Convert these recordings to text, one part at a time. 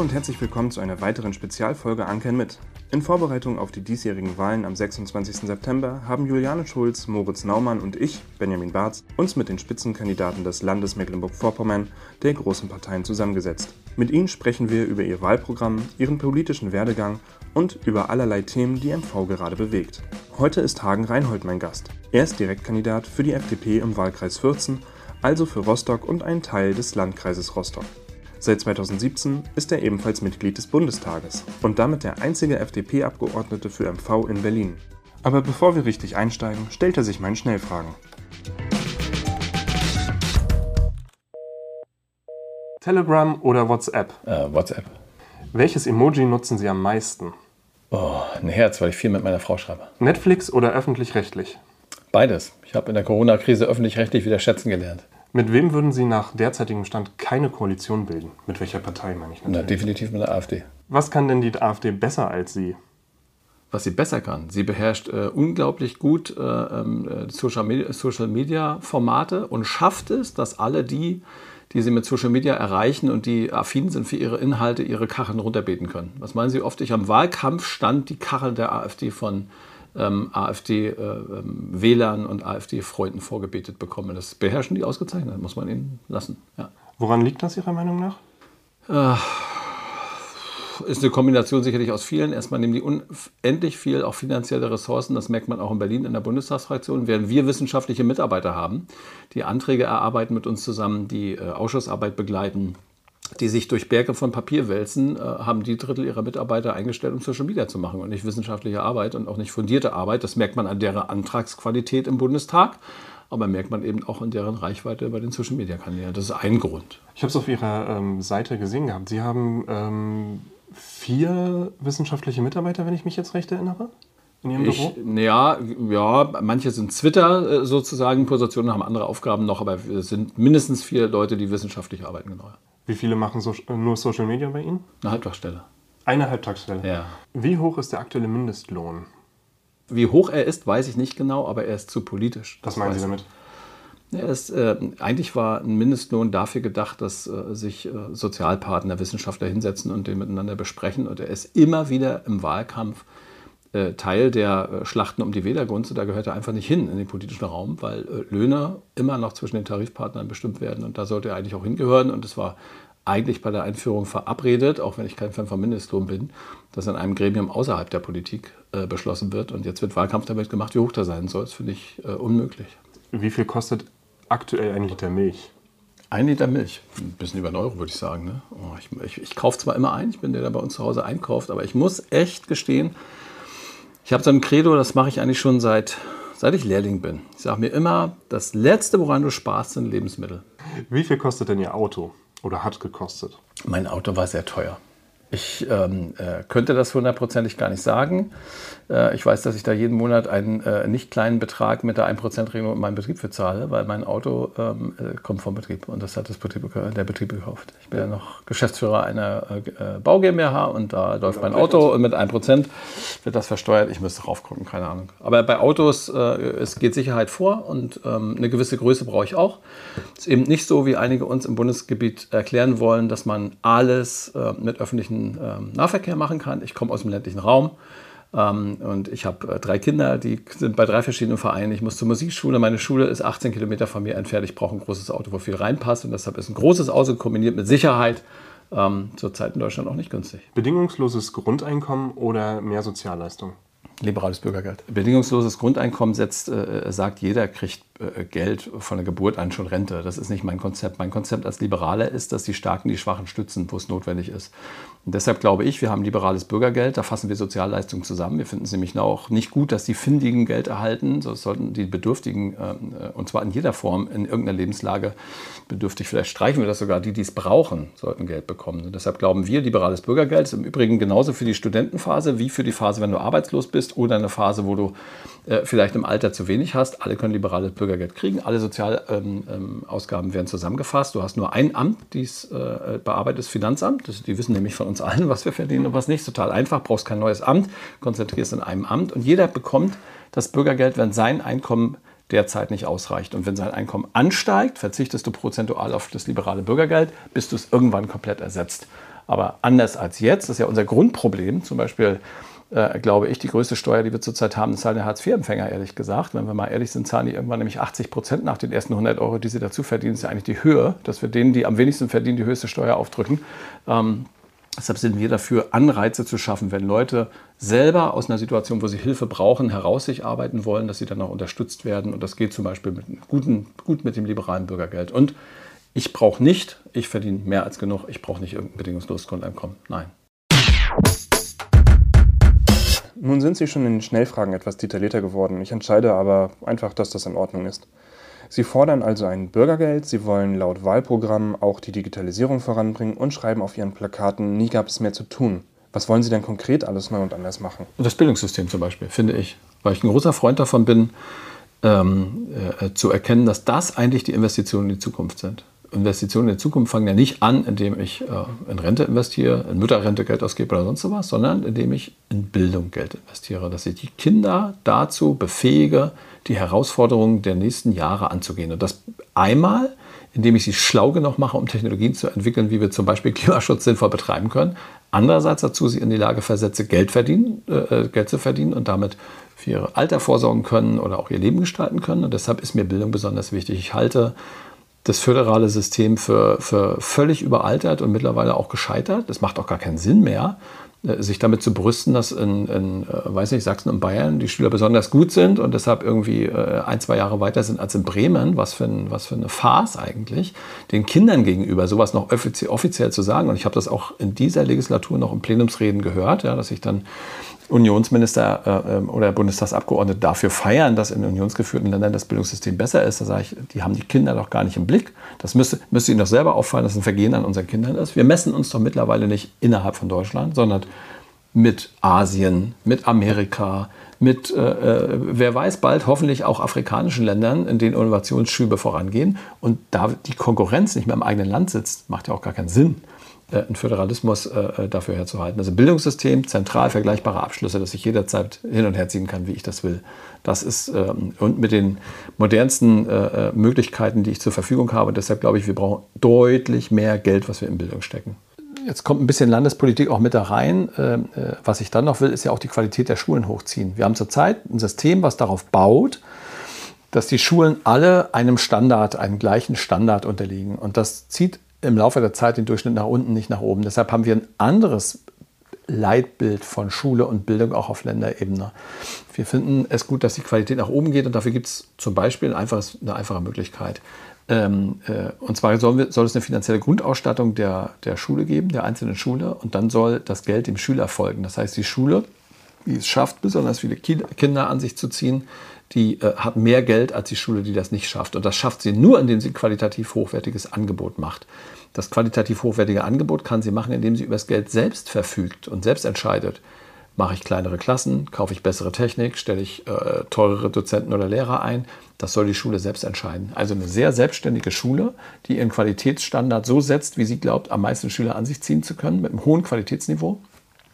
Und herzlich willkommen zu einer weiteren Spezialfolge Ankern mit. In Vorbereitung auf die diesjährigen Wahlen am 26. September haben Juliane Schulz, Moritz Naumann und ich, Benjamin Barz, uns mit den Spitzenkandidaten des Landes Mecklenburg-Vorpommern, der großen Parteien, zusammengesetzt. Mit ihnen sprechen wir über ihr Wahlprogramm, ihren politischen Werdegang und über allerlei Themen, die MV gerade bewegt. Heute ist Hagen Reinhold mein Gast. Er ist Direktkandidat für die FDP im Wahlkreis 14, also für Rostock und einen Teil des Landkreises Rostock. Seit 2017 ist er ebenfalls Mitglied des Bundestages und damit der einzige FDP-Abgeordnete für MV in Berlin. Aber bevor wir richtig einsteigen, stellt er sich meinen Schnellfragen. Telegram oder WhatsApp? Äh, WhatsApp. Welches Emoji nutzen Sie am meisten? Oh, ein Herz, weil ich viel mit meiner Frau schreibe. Netflix oder öffentlich-rechtlich? Beides. Ich habe in der Corona-Krise öffentlich-rechtlich wieder schätzen gelernt. Mit wem würden Sie nach derzeitigem Stand keine Koalition bilden? Mit welcher Partei meine ich Na, natürlich? definitiv mit der AfD. Was kann denn die AfD besser als Sie? Was sie besser kann. Sie beherrscht äh, unglaublich gut äh, ähm, äh, Social Media, Social Media Formate und schafft es, dass alle die, die sie mit Social Media erreichen und die affin sind für ihre Inhalte, ihre Kacheln runterbeten können. Was meinen Sie, oft ich am Wahlkampfstand die Kachel der AfD von ähm, AfD-Wählern und AfD-Freunden vorgebetet bekomme. Das beherrschen die ausgezeichnet, muss man ihnen lassen. Ja. Woran liegt das Ihrer Meinung nach? ist eine Kombination sicherlich aus vielen. Erstmal nehmen die unendlich viel, auch finanzielle Ressourcen. Das merkt man auch in Berlin in der Bundestagsfraktion. Während wir wissenschaftliche Mitarbeiter haben, die Anträge erarbeiten mit uns zusammen, die äh, Ausschussarbeit begleiten, die sich durch Berge von Papier wälzen, äh, haben die Drittel ihrer Mitarbeiter eingestellt, um Social Media zu machen und nicht wissenschaftliche Arbeit und auch nicht fundierte Arbeit. Das merkt man an deren Antragsqualität im Bundestag. Aber merkt man eben auch in deren Reichweite bei den Social Media Kanälen. Das ist ein Grund. Ich habe es auf Ihrer ähm, Seite gesehen gehabt. Sie haben ähm, vier wissenschaftliche Mitarbeiter, wenn ich mich jetzt recht erinnere, in Ihrem Ich, Büro. ja, ja, manche sind Twitter äh, sozusagen Positionen, haben andere Aufgaben noch, aber es sind mindestens vier Leute, die wissenschaftlich arbeiten, genau. Wie viele machen so, äh, nur Social Media bei Ihnen? Eine Halbtagsstelle. Eine Halbtagsstelle. Ja. Wie hoch ist der aktuelle Mindestlohn? Wie hoch er ist, weiß ich nicht genau, aber er ist zu politisch. Was meinen Sie damit? Ja, es, äh, eigentlich war ein Mindestlohn dafür gedacht, dass äh, sich äh, Sozialpartner, Wissenschaftler hinsetzen und den miteinander besprechen. Und er ist immer wieder im Wahlkampf Teil der äh, Schlachten um die Wählergunst. Da gehört er einfach nicht hin in den politischen Raum, weil äh, Löhne immer noch zwischen den Tarifpartnern bestimmt werden. Und da sollte er eigentlich auch hingehören. Und es war eigentlich bei der Einführung verabredet, auch wenn ich kein Fan vom Mindestlohn bin, dass in einem Gremium außerhalb der Politik äh, beschlossen wird. Und jetzt wird Wahlkampf damit gemacht, wie hoch der sein soll. Das finde ich äh, unmöglich. Wie viel kostet aktuell ein Liter Milch? Ein Liter Milch, ein bisschen über einen Euro, würde ich sagen. Ne? Oh, ich ich, ich kaufe zwar immer ein, ich bin der, der bei uns zu Hause einkauft, aber ich muss echt gestehen, ich habe so ein Credo, das mache ich eigentlich schon seit, seit ich Lehrling bin. Ich sage mir immer, das Letzte, woran du sparst, sind Lebensmittel. Wie viel kostet denn Ihr Auto? Oder hat gekostet? Mein Auto war sehr teuer. Ich ähm, äh, könnte das hundertprozentig gar nicht sagen. Äh, ich weiß, dass ich da jeden Monat einen äh, nicht kleinen Betrag mit der 1%-Regelung in meinem Betrieb für zahle, weil mein Auto ähm, äh, kommt vom Betrieb und das hat das Betrieb, der Betrieb gekauft. Ich bin ja noch Geschäftsführer einer äh, Bau GmbH und da läuft mein Auto und mit 1% wird das versteuert. Ich müsste drauf gucken, keine Ahnung. Aber bei Autos, äh, es geht Sicherheit vor und ähm, eine gewisse Größe brauche ich auch. Es ist eben nicht so, wie einige uns im Bundesgebiet erklären wollen, dass man alles äh, mit öffentlichen ähm, Nahverkehr machen kann. Ich komme aus dem ländlichen Raum ähm, und ich habe äh, drei Kinder, die sind bei drei verschiedenen Vereinen. Ich muss zur Musikschule. Meine Schule ist 18 Kilometer von mir entfernt. Ich brauche ein großes Auto, wo viel reinpasst und deshalb ist ein großes Auto kombiniert mit Sicherheit ähm, zurzeit in Deutschland auch nicht günstig. Bedingungsloses Grundeinkommen oder mehr Sozialleistung? Liberales Bürgergeld. Bedingungsloses Grundeinkommen setzt, äh, sagt, jeder kriegt äh, Geld von der Geburt an schon Rente. Das ist nicht mein Konzept. Mein Konzept als Liberaler ist, dass die Starken die Schwachen stützen, wo es notwendig ist. Und deshalb glaube ich, wir haben liberales Bürgergeld, da fassen wir Sozialleistungen zusammen. Wir finden es nämlich auch nicht gut, dass die Findigen Geld erhalten, so sollten die Bedürftigen, äh, und zwar in jeder Form, in irgendeiner Lebenslage bedürftig, vielleicht streichen wir das sogar, die, die es brauchen, sollten Geld bekommen. Und deshalb glauben wir, liberales Bürgergeld ist im Übrigen genauso für die Studentenphase wie für die Phase, wenn du arbeitslos bist oder eine Phase, wo du äh, vielleicht im Alter zu wenig hast. Alle können liberales Bürgergeld kriegen, alle Sozialausgaben ähm, werden zusammengefasst. Du hast nur ein Amt, dies äh, bearbeitet, das Finanzamt. Das, die wissen nämlich von uns allen, was wir verdienen und was nicht. Total einfach, brauchst kein neues Amt, konzentrierst in einem Amt und jeder bekommt das Bürgergeld, wenn sein Einkommen derzeit nicht ausreicht. Und wenn sein Einkommen ansteigt, verzichtest du prozentual auf das liberale Bürgergeld, bis du es irgendwann komplett ersetzt. Aber anders als jetzt, das ist ja unser Grundproblem, zum Beispiel äh, glaube ich, die größte Steuer, die wir zurzeit haben, zahlen der Hartz-IV-Empfänger, ehrlich gesagt. Wenn wir mal ehrlich sind, zahlen die irgendwann nämlich 80 Prozent nach den ersten 100 Euro, die sie dazu verdienen. Das ist ja eigentlich die Höhe, dass wir denen, die am wenigsten verdienen, die höchste Steuer aufdrücken. Ähm, deshalb sind wir dafür, Anreize zu schaffen, wenn Leute selber aus einer Situation, wo sie Hilfe brauchen, heraus sich arbeiten wollen, dass sie dann auch unterstützt werden. Und das geht zum Beispiel mit guten, gut mit dem liberalen Bürgergeld. Und ich brauche nicht, ich verdiene mehr als genug, ich brauche nicht irgendein bedingungsloses Grundeinkommen. Nein. Nun sind Sie schon in den Schnellfragen etwas detaillierter geworden. Ich entscheide aber einfach, dass das in Ordnung ist. Sie fordern also ein Bürgergeld, Sie wollen laut Wahlprogramm auch die Digitalisierung voranbringen und schreiben auf Ihren Plakaten, nie gab es mehr zu tun. Was wollen Sie denn konkret alles neu und anders machen? Das Bildungssystem zum Beispiel, finde ich. Weil ich ein großer Freund davon bin, ähm, äh, zu erkennen, dass das eigentlich die Investitionen in die Zukunft sind. Investitionen in die Zukunft fangen ja nicht an, indem ich äh, in Rente investiere, in Mütterrente Geld ausgebe oder sonst was, sondern indem ich in Bildung Geld investiere, dass ich die Kinder dazu befähige, die Herausforderungen der nächsten Jahre anzugehen. Und das einmal, indem ich sie schlau genug mache, um Technologien zu entwickeln, wie wir zum Beispiel Klimaschutz sinnvoll betreiben können. Andererseits dazu sie in die Lage versetze, Geld, verdienen, äh, Geld zu verdienen und damit für ihre Alter vorsorgen können oder auch ihr Leben gestalten können. Und deshalb ist mir Bildung besonders wichtig. Ich halte das föderale System für, für völlig überaltert und mittlerweile auch gescheitert. Es macht auch gar keinen Sinn mehr, äh, sich damit zu brüsten, dass in, in äh, weiß nicht, Sachsen und Bayern die Schüler besonders gut sind und deshalb irgendwie äh, ein, zwei Jahre weiter sind als in Bremen. Was für, ein, was für eine Farce eigentlich, den Kindern gegenüber sowas noch offiziell, zu sagen. Und ich habe das auch in dieser Legislatur noch im Plenumsreden gehört, ja, dass ich dann Unionsminister äh, ähm, oder Bundestagsabgeordnete dafür feiern, dass in unionsgeführten Ländern das Bildungssystem besser ist. Da sage ich, die haben die Kinder doch gar nicht im Blick. Das müsste, müsste ihnen doch selber auffallen, dass ein Vergehen an unseren Kindern ist. Wir messen uns doch mittlerweile nicht innerhalb von Deutschland, sondern mit Asien, mit Amerika, mit, äh, äh wer weiß, bald hoffentlich auch afrikanischen Ländern, in denen Innovationsschübe vorangehen. Und da die Konkurrenz nicht mehr im eigenen Land sitzt, macht ja auch gar keinen Sinn. Äh, einen Föderalismus äh, äh, dafür herzuhalten. Also Bildungssystem, zentral vergleichbare Abschlüsse, dass ich jederzeit hin und her ziehen kann, wie ich das will. Das ist ähm, und mit den modernsten Möglichkeiten, die ich zur Verfügung habe. Deshalb glaube ich, wir brauchen deutlich mehr Geld, was wir in Bildung stecken. Jetzt kommt ein bisschen Landespolitik auch mit da rein. Ähm, was ich dann noch will, ist ja auch die Qualität der Schulen hochziehen. Wir haben zurzeit ein System, was darauf baut, dass die Schulen alle einem Standard, einem gleichen Standard unterliegen. Und das zieht im Laufe der Zeit den Durchschnitt nach unten, nicht nach oben. Deshalb haben wir ein anderes Leitbild von Schule und Bildung auch auf Länderebene. Wir finden es gut, dass die Qualität nach oben geht und dafür gibt es zum Beispiel ein einfaches, eine einfache Möglichkeit. Ähm, äh, und zwar soll, soll, es eine finanzielle Grundausstattung der, der Schule geben, der einzelnen Schule, und dann soll das Geld dem Schüler folgen. Das heißt, die Schule, die es schafft, besonders viele Kinder an sich zu ziehen, die äh, hat mehr Geld als die Schule, die das nicht schafft. Und das schafft sie nur, indem sie qualitativ hochwertiges Angebot macht. Das qualitativ hochwertige Angebot kann sie machen, indem sie über das Geld selbst verfügt und selbst entscheidet. Mache ich kleinere Klassen, kaufe ich bessere Technik, stelle ich äh, teurere Dozenten oder Lehrer ein. Das soll die Schule selbst entscheiden. Also eine sehr selbstständige Schule, die ihren Qualitätsstandard so setzt, wie sie glaubt, am meisten Schüler an sich ziehen zu können, mit einem hohen Qualitätsniveau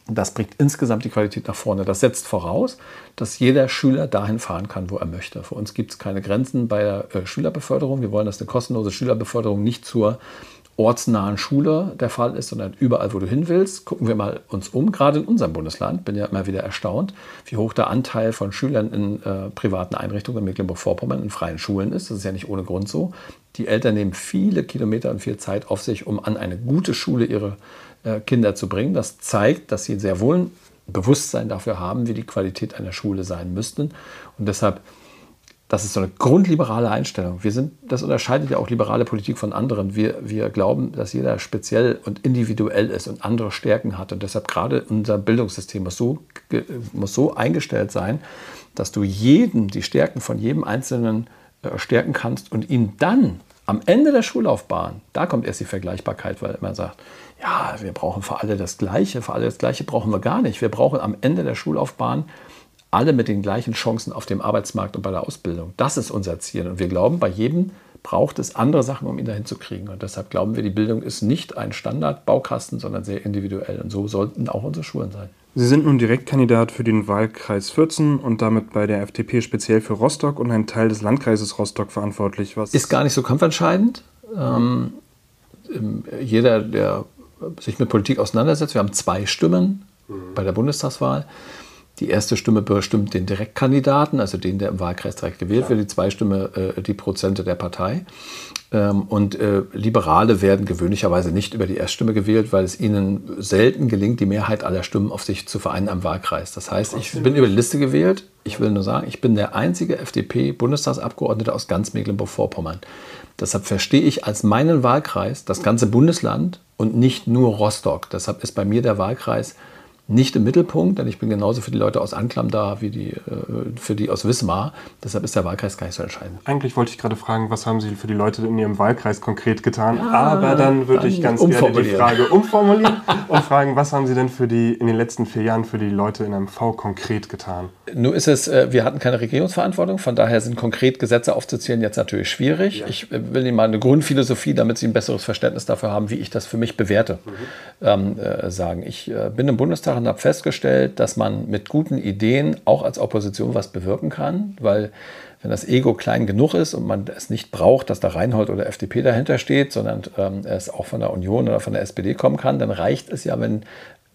das bringt insgesamt die Qualität nach vorne. Das setzt voraus, dass jeder Schüler dahin fahren kann, wo er möchte. Für uns gibt es keine Grenzen bei der äh, Schülerbeförderung. Wir wollen, dass eine kostenlose Schülerbeförderung nicht zur ortsnahen Schule der Fall ist, sondern überall, wo du hin willst. Gucken wir mal uns um, gerade in unserem Bundesland. Bin ja immer wieder erstaunt, wie hoch der Anteil von Schülern in äh, privaten Einrichtungen in Mecklenburg-Vorpommern in freien Schulen ist. Das ist ja nicht ohne Grund so. Die Eltern nehmen viele Kilometer und viel Zeit auf sich, um an eine gute Schule ihre Kinder zu bringen. Das zeigt, dass sie sehr wohl ein Bewusstsein dafür haben, wie die Qualität einer Schule sein müsste. Und deshalb, das ist so eine grundliberale Einstellung. Wir sind, das unterscheidet ja auch liberale Politik von anderen. Wir, wir glauben, dass jeder speziell und individuell ist und andere Stärken hat. Und deshalb gerade unser Bildungssystem muss so, muss so eingestellt sein, dass du jeden, die Stärken von jedem Einzelnen äh, stärken kannst und ihn dann am Ende der Schullaufbahn, da kommt erst die Vergleichbarkeit, weil man sagt, ja, wir brauchen für alle das Gleiche, für alle das Gleiche brauchen wir gar nicht. Wir brauchen am Ende der Schullaufbahn alle mit den gleichen Chancen auf dem Arbeitsmarkt und bei der Ausbildung. Das ist unser Ziel. Und wir glauben, bei jedem braucht es andere Sachen, um ihn dahin zu kriegen. Und deshalb glauben wir, die Bildung ist nicht ein Standardbaukasten, sondern sehr individuell. Und so sollten auch unsere Schulen sein. Sie sind nun Direktkandidat für den Wahlkreis 14 und damit bei der FDP speziell für Rostock und einen Teil des Landkreises Rostock verantwortlich. Was ist gar nicht so kampfentscheidend. Ähm, jeder, der sich mit Politik auseinandersetzt. Wir haben zwei Stimmen mhm. bei der Bundestagswahl. Die erste Stimme bestimmt den Direktkandidaten, also den, der im Wahlkreis direkt gewählt wird. Die zweite Stimme äh, die Prozente der Partei. Ähm, und äh, Liberale werden gewöhnlicherweise nicht über die Erststimme gewählt, weil es ihnen selten gelingt, die Mehrheit aller Stimmen auf sich zu vereinen am Wahlkreis. Das heißt, ich bin über die Liste gewählt. Ich will nur sagen, ich bin der einzige FDP-Bundestagsabgeordnete aus ganz Mecklenburg-Vorpommern. Deshalb verstehe ich als meinen Wahlkreis das ganze Bundesland und nicht nur Rostock. Deshalb ist bei mir der Wahlkreis nicht im Mittelpunkt, denn ich bin genauso für die Leute aus Anklam da wie die, äh, für die aus Wismar. Deshalb ist der Wahlkreis gar nicht so entscheidend. Eigentlich wollte ich gerade fragen, was haben Sie für die Leute in Ihrem Wahlkreis konkret getan? Ja, Aber dann würde ich ganz gerne die Frage umformulieren und fragen, was haben Sie denn für die, in den letzten vier Jahren für die Leute in MV konkret getan? Nur ist es, äh, wir hatten keine Regierungsverantwortung, von daher sind konkret Gesetze aufzuzählen jetzt natürlich schwierig. Ja. Ich äh, will Ihnen mal eine Grundphilosophie, damit Sie ein besseres Verständnis dafür haben, wie ich das für mich bewerte, mhm. ähm, äh, sagen. Ich äh, bin im Bundestag und habe festgestellt, dass man mit guten Ideen auch als Opposition was bewirken kann, weil wenn das Ego klein genug ist und man es nicht braucht, dass da Reinhold oder FDP dahinter steht, sondern ähm, es auch von der Union oder von der SPD kommen kann, dann reicht es ja, wenn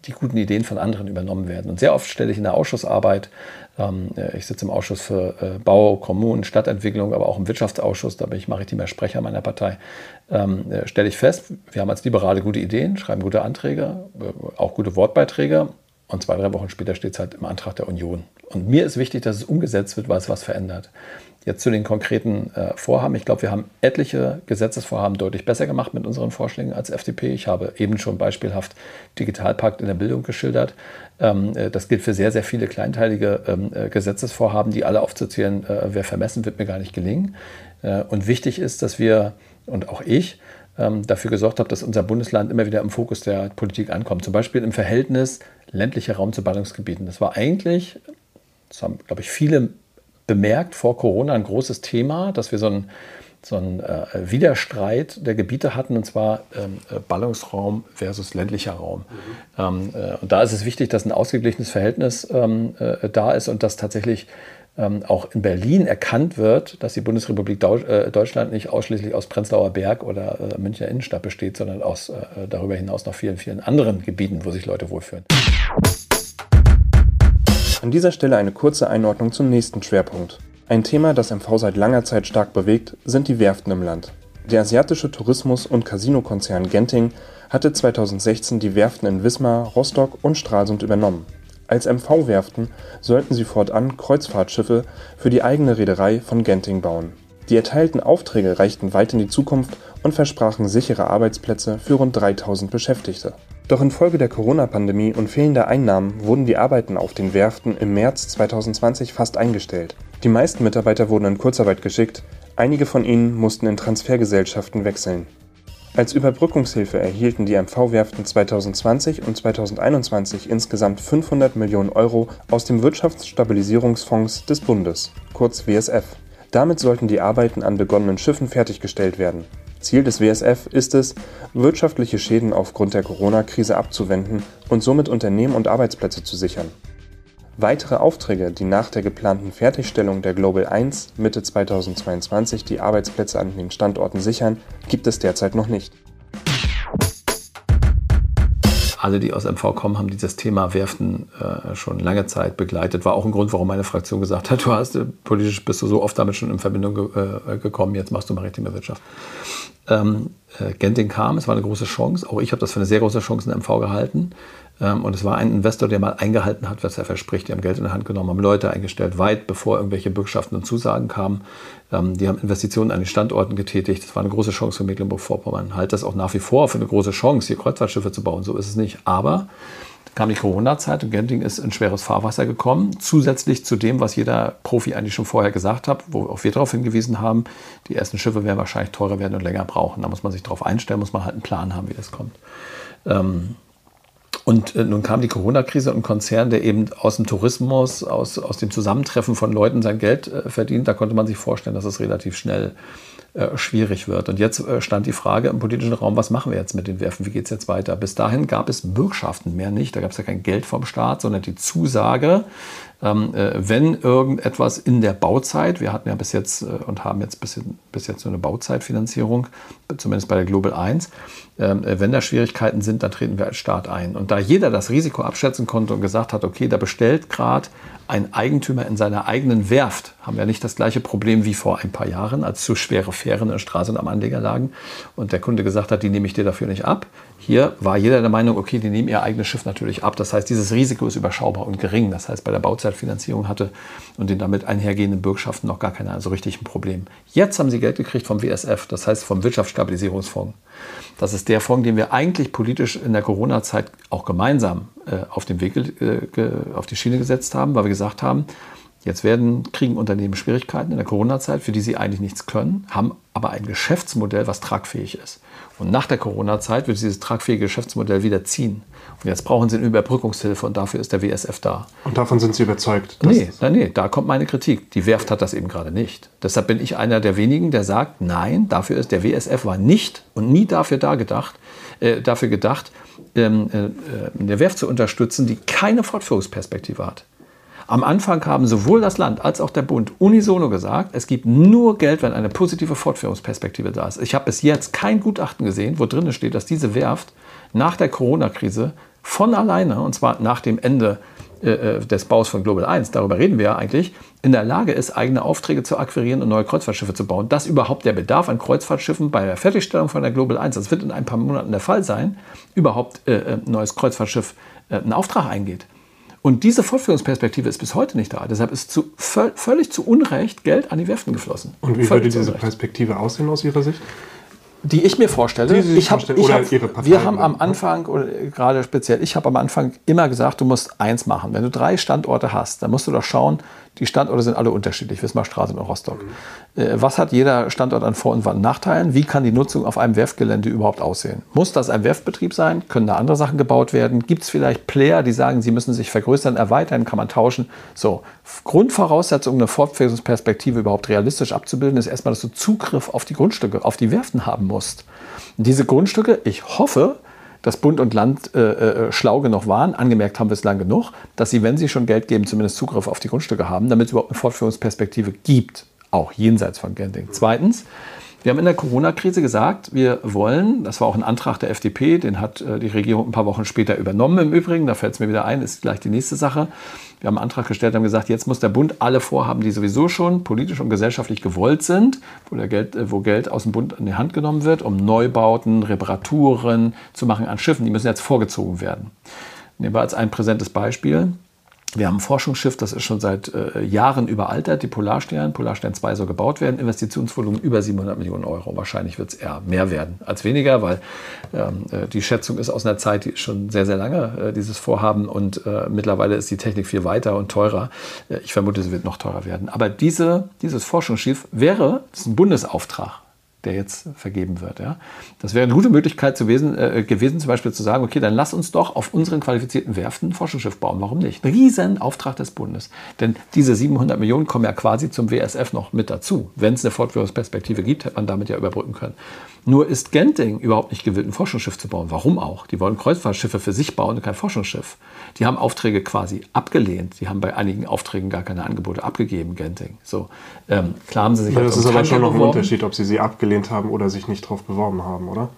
die guten Ideen von anderen übernommen werden. Und sehr oft stelle ich in der Ausschussarbeit, ähm, äh, ich sitze im Ausschuss für äh, Bau, Kommunen, Stadtentwicklung, aber auch im Wirtschaftsausschuss, da bin ich maritimer Sprecher meiner Partei, ähm, äh, stelle ich fest, wir haben als Liberale gute Ideen, schreiben gute Anträge, äh, auch gute Wortbeiträge und zwei, drei Wochen später steht es halt im Antrag der Union. Und mir ist wichtig, dass es umgesetzt wird, weil es was verändert. Jetzt zu den konkreten äh, Vorhaben. Ich glaube, wir haben etliche Gesetzesvorhaben deutlich besser gemacht mit unseren Vorschlägen als FDP. Ich habe eben schon beispielhaft Digitalpakt in der Bildung geschildert. Ähm, äh, das gilt für sehr, sehr viele kleinteilige ähm, äh, Gesetzesvorhaben, die alle aufzuzählen, äh, wer vermessen, wird mir gar nicht gelingen. Äh, und wichtig ist, dass wir, und auch ich, ähm, dafür gesorgt habe, dass unser Bundesland immer wieder im Fokus der Politik ankommt. Zum Beispiel im Verhältnis ländlicher Raum zu Ballungsgebieten. Das war eigentlich, das haben, glaube ich, viele bemerkt vor Corona ein großes Thema, dass wir so einen, so einen äh, Widerstreit der Gebiete hatten, und zwar ähm, äh, Ballungsraum versus ländlicher Raum. Mhm. Ähm, äh, und da ist es wichtig, dass ein ausgeglichenes Verhältnis ähm, äh, da ist und dass tatsächlich ähm, auch in Berlin erkannt wird, dass die Bundesrepublik äh, Deutschland nicht ausschließlich aus Prenzlauer Berg oder äh, Münchner Innenstadt besteht, sondern aus darüber hinaus noch vielen, vielen anderen Gebieten, wo sich Leute wohlfühlen. An dieser Stelle eine kurze Einordnung zum nächsten Schwerpunkt. Ein Thema, das MV seit langer Zeit stark bewegt, sind die Werften im Land. Der asiatische Tourismus- und Casinokonzern Genting hatte 2016 die Werften in Wismar, Rostock und Stralsund übernommen. Als MV-Werften sollten sie fortan Kreuzfahrtschiffe für die eigene Reederei von Genting bauen. Die erteilten Aufträge reichten weit in die Zukunft und versprachen sichere Arbeitsplätze für rund 3000 Beschäftigte. Doch infolge der Corona-Pandemie und fehlender Einnahmen wurden die Arbeiten auf den Werften im März 2020 fast eingestellt. Die meisten Mitarbeiter wurden in Kurzarbeit geschickt, einige von ihnen mussten in Transfergesellschaften wechseln. Als Überbrückungshilfe erhielten die MV-Werften 2020 und 2021 insgesamt 500 Millionen Euro aus dem Wirtschaftsstabilisierungsfonds des Bundes, kurz WSF. Damit sollten die Arbeiten an begonnenen Schiffen fertiggestellt werden. Ziel des WSF ist es, wirtschaftliche Schäden aufgrund der Corona-Krise abzuwenden und somit Unternehmen und Arbeitsplätze zu sichern Weitere Aufträge, die nach der geplanten Fertigstellung der Global 1 Mitte 2022 die Arbeitsplätze an den Standorten sichern, gibt es derzeit noch nicht. Alle, die aus MV kommen, haben dieses Thema Werften äh, schon lange Zeit begleitet. War auch ein Grund, warum meine Fraktion gesagt hat, du hast äh, politisch bist du so oft damit schon in Verbindung ge äh, gekommen, jetzt machst du maritime Wirtschaft. Ähm, äh, Genting kam, es war eine große Chance. Auch ich habe das für eine sehr große Chance in MV gehalten. Ähm, und es war ein Investor, der mal eingehalten hat, was er verspricht. Die haben Geld in die Hand genommen, haben Leute eingestellt, weit bevor irgendwelche Bürgschaften und Zusagen kamen. Ähm, die haben Investitionen an den Standorten getätigt. Das war eine große Chance für Mecklenburg-Vorpommern. Halt das auch nach wie vor für eine große Chance, hier Kreuzfahrtschiffe zu bauen. So ist es nicht. Aber kam die Corona-Zeit und Genting ist in schweres Fahrwasser gekommen. Zusätzlich zu dem, was jeder Profi eigentlich schon vorher gesagt hat, wo auch wir darauf hingewiesen haben, die ersten Schiffe werden wahrscheinlich teurer werden und länger brauchen. Da muss man sich darauf einstellen, muss man halt einen Plan haben, wie das kommt. Ähm, und äh, nun kam die Corona-Krise und ein Konzern, der eben aus dem Tourismus, aus, aus dem Zusammentreffen von Leuten sein Geld äh, verdient, da konnte man sich vorstellen, dass es relativ schnell äh, schwierig wird. Und jetzt äh, stand die Frage im politischen Raum, was machen wir jetzt mit den Werfen, wie geht es jetzt weiter? Bis dahin gab es Bürgschaften mehr nicht, da gab es ja kein Geld vom Staat, sondern die Zusage, wenn irgendetwas in der Bauzeit, wir hatten ja bis jetzt äh, und haben jetzt bis, bis jetzt so eine Bauzeitfinanzierung, zumindest bei der Global 1, ähm, äh, wenn da Schwierigkeiten sind, dann treten wir als Staat ein. Und da jeder das Risiko abschätzen konnte und gesagt hat, okay, da bestellt gerade ein Eigentümer in seiner eigenen Werft, haben wir nicht das gleiche Problem wie vor ein paar Jahren, als zu schwere Fähren in der Straße und am Anleger lagen und der Kunde gesagt hat, die nehme ich dir dafür nicht ab. Hier war jeder der Meinung, okay, die nehmen ihr eigenes Schiff natürlich ab. Das heißt, dieses Risiko ist überschaubar und gering. Das heißt, bei der Bauzeitfinanzierung hatte und den damit einhergehenden Bürgschaften noch gar keiner so richtig ein Problem. Jetzt haben sie Geld gekriegt vom WSF, das heißt vom Wirtschaftsstabilisierungsfonds. Das ist der Fonds, den wir eigentlich politisch in der Corona-Zeit auch gemeinsam äh, auf den Weg, äh, auf die Schiene gesetzt haben, weil wir gesagt haben, Jetzt werden, kriegen Unternehmen Schwierigkeiten in der Corona-Zeit, für die sie eigentlich nichts können, haben aber ein Geschäftsmodell, was tragfähig ist. Und nach der Corona-Zeit wird dieses tragfähige Geschäftsmodell wieder ziehen. Und jetzt brauchen sie eine Überbrückungshilfe und dafür ist der WSF da. Und davon sind Sie überzeugt? Nee, nein, nee, da kommt meine Kritik. Die Werft hat das eben gerade nicht. Deshalb bin ich einer der wenigen, der sagt, nein, dafür ist der WSF war nicht und nie dafür da gedacht, äh, dafür gedacht, ähm, äh, eine Werft zu unterstützen, die keine Fortführungsperspektive hat. Am Anfang haben sowohl das Land als auch der Bund unisono gesagt, es gibt nur Geld, wenn eine positive Fortführungsperspektive da ist. Ich habe bis jetzt kein Gutachten gesehen, wo drin steht, dass diese Werft nach der Corona-Krise von alleine, und zwar nach dem Ende äh, äh des Baus von Global 1, darüber reden wir ja eigentlich, in der Lage ist, eigene Aufträge zu akquirieren und neue Kreuzfahrtschiffe zu bauen. Dass überhaupt der Bedarf an Kreuzfahrtschiffen bei der Fertigstellung von der Global 1, das wird in ein paar Monaten der Fall sein, überhaupt äh, ein äh, neues Kreuzfahrtschiff äh, einen Auftrag eingeht. Und diese Fortführungsperspektive ist bis heute nicht da. Deshalb ist zu, völlig zu Unrecht Geld an die Werften geflossen. Und wie völlig würde diese Perspektive aussehen aus Ihrer Sicht? die ich mir vorstelle. Die ich hab, ich hab, wir haben am Anfang, oder gerade speziell, ich habe am Anfang immer gesagt, du musst eins machen. Wenn du drei Standorte hast, dann musst du doch schauen, die Standorte sind alle unterschiedlich, Wismarstraße und Rostock. Mhm. Was hat jeder Standort an Vor- und Nachteilen? Wie kann die Nutzung auf einem Werftgelände überhaupt aussehen? Muss das ein Werftbetrieb sein? Können da andere Sachen gebaut werden? Gibt es vielleicht Player, die sagen, sie müssen sich vergrößern, erweitern, kann man tauschen? So, Grundvoraussetzung, eine Fortpflanzungsperspektive überhaupt realistisch abzubilden, ist erstmal, dass du Zugriff auf die Grundstücke, auf die Werften haben musst. Und diese Grundstücke, ich hoffe, dass Bund und Land äh, äh, schlau genug waren, angemerkt haben wir es lang genug, dass sie, wenn sie schon Geld geben, zumindest Zugriff auf die Grundstücke haben, damit es überhaupt eine Fortführungsperspektive gibt, auch jenseits von Genting. Zweitens, wir haben in der Corona-Krise gesagt, wir wollen, das war auch ein Antrag der FDP, den hat äh, die Regierung ein paar Wochen später übernommen im Übrigen, da fällt es mir wieder ein, ist gleich die nächste Sache. Wir haben einen Antrag gestellt, haben gesagt, jetzt muss der Bund alle Vorhaben, die sowieso schon politisch und gesellschaftlich gewollt sind, wo, Geld, wo Geld aus dem Bund in die Hand genommen wird, um Neubauten, Reparaturen zu machen an Schiffen, die müssen jetzt vorgezogen werden. Nehmen wir als ein präsentes Beispiel. Wir haben ein Forschungsschiff, das ist schon seit äh, Jahren überaltert, die Polarstern. Polarstern 2 soll gebaut werden. Investitionsvolumen über 700 Millionen Euro. Wahrscheinlich wird es eher mehr werden als weniger, weil ähm, äh, die Schätzung ist aus einer Zeit, die ist schon sehr, sehr lange, äh, dieses Vorhaben. Und äh, mittlerweile ist die Technik viel weiter und teurer. Äh, ich vermute, sie wird noch teurer werden. Aber diese, dieses Forschungsschiff wäre, das ist ein Bundesauftrag der jetzt vergeben wird. Ja? Das wäre eine gute Möglichkeit gewesen, äh, gewesen, zum Beispiel zu sagen, okay, dann lass uns doch auf unseren qualifizierten Werften ein Forschungsschiff bauen. Warum nicht? Riesen Auftrag des Bundes. Denn diese 700 Millionen kommen ja quasi zum WSF noch mit dazu. Wenn es eine Fortführungsperspektive gibt, hätte man damit ja überbrücken können. Nur ist Genting überhaupt nicht gewillt, ein Forschungsschiff zu bauen. Warum auch? Die wollen Kreuzfahrtschiffe für sich bauen und kein Forschungsschiff. Die haben Aufträge quasi abgelehnt. Die haben bei einigen Aufträgen gar keine Angebote abgegeben, Genting. So, ähm, klar haben sie sich ja, Das ist aber schon noch ein Unterschied, ob sie sie abgelehnt haben oder sich nicht darauf beworben haben, oder?